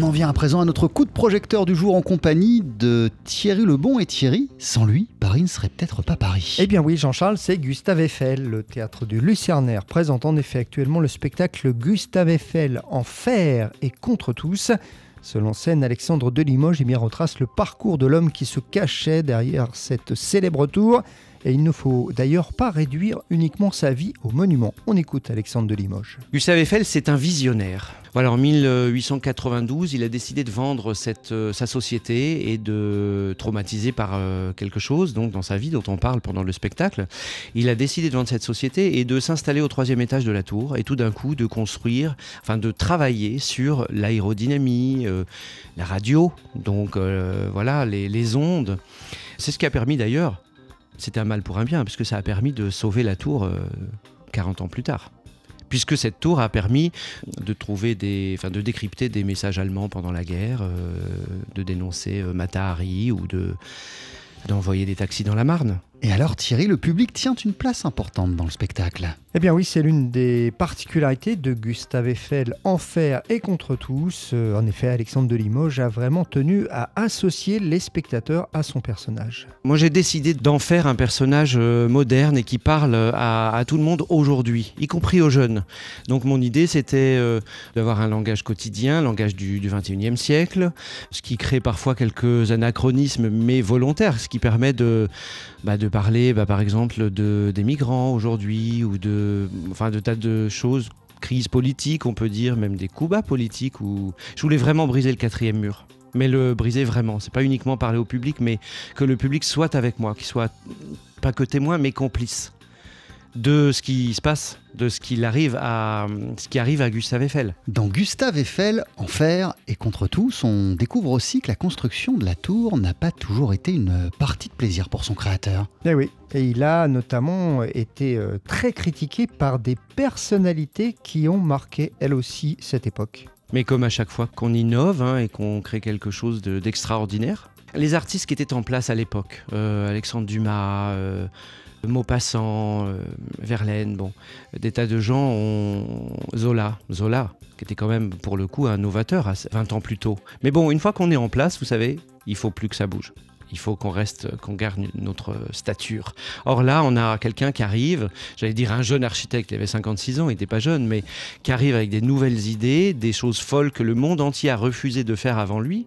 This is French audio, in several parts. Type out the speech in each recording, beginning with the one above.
On en vient à présent à notre coup de projecteur du jour en compagnie de Thierry Lebon. Et Thierry, sans lui, Paris ne serait peut-être pas Paris. Eh bien oui, Jean-Charles, c'est Gustave Eiffel. Le théâtre du Lucernaire présente en effet actuellement le spectacle Gustave Eiffel en fer et contre tous. Selon scène, Alexandre de Limoges eh bien, retrace le parcours de l'homme qui se cachait derrière cette célèbre tour. Et il ne faut d'ailleurs pas réduire uniquement sa vie au monument. On écoute Alexandre de Limoges. Gustave Eiffel, c'est un visionnaire. Voilà, en 1892, il a décidé de vendre euh, sa société et de, traumatisé par euh, quelque chose, donc dans sa vie dont on parle pendant le spectacle, il a décidé de vendre cette société et de s'installer au troisième étage de la tour et tout d'un coup de construire, enfin de travailler sur l'aérodynamie, euh, la radio, donc voilà, les, les ondes. C'est ce qui a permis d'ailleurs c'était un mal pour un bien, puisque ça a permis de sauver la tour 40 euh, ans plus tard. Puisque cette tour a permis de trouver des, enfin, de décrypter des messages allemands pendant la guerre, euh, de dénoncer euh, Mata Hari ou de d'envoyer des taxis dans la Marne. Et alors Thierry, le public tient une place importante dans le spectacle. Eh bien oui, c'est l'une des particularités de Gustave Eiffel en fer et contre tous. Euh, en effet, Alexandre de Limoges a vraiment tenu à associer les spectateurs à son personnage. Moi j'ai décidé d'en faire un personnage euh, moderne et qui parle à, tout le monde aujourd'hui, y compris aux jeunes. Donc mon idée c'était euh, d'avoir un langage quotidien, un langage du, du 21e siècle, ce qui crée parfois quelques anachronismes mais volontaires, ce qui permet de, bah, de parler, bah, par exemple, de, des migrants aujourd'hui ou de, enfin, de tas de choses, crise politique, on peut dire, même des coups bas politiques. Où je voulais vraiment briser le quatrième mur mais le briser vraiment. C'est pas uniquement parler au public, mais que le public soit avec moi, qu'il soit pas que témoin, mais complice de ce qui se passe, de ce, qu'il arrive à, ce qui arrive à Gustave Eiffel. Dans Gustave Eiffel, en fer et contre tous, on découvre aussi que la construction de la tour n'a pas toujours été une partie de plaisir pour son créateur. Eh oui, et il a notamment été euh, très critiqué par des personnalités qui ont marqué elles aussi cette époque. Mais comme à chaque fois qu'on innove hein, et qu'on crée quelque chose d'extraordinaire, les artistes qui étaient en place à l'époque, euh, Alexandre Dumas, euh, Maupassant, euh, Verlaine, bon, des tas de gens ont Zola, Zola, qui était quand même pour le coup un novateur à 20 ans plus tôt. Mais bon, une fois qu'on est en place, vous savez, il faut plus que ça bouge. Il faut qu'on reste, qu'on garde notre stature. Or là, on a quelqu'un qui arrive, j'allais dire un jeune architecte, il avait 56 ans, il n'était pas jeune, mais qui arrive avec des nouvelles idées, des choses folles que le monde entier a refusé de faire avant lui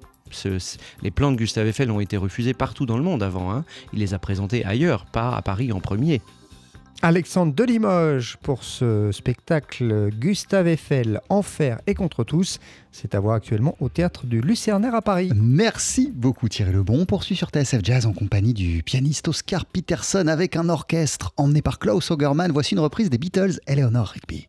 les plans de Gustave Eiffel ont été refusés partout dans le monde avant. Hein. Il les a présentés ailleurs, pas à Paris en premier. Alexandre de Limoges pour ce spectacle Gustave Eiffel en fer et contre tous. C'est à voir actuellement au théâtre du Lucernaire à Paris. Merci beaucoup Thierry Lebon. On poursuit sur TSF Jazz en compagnie du pianiste Oscar Peterson avec un orchestre emmené par Klaus Augerman. Voici une reprise des Beatles, Eleanor Rigby.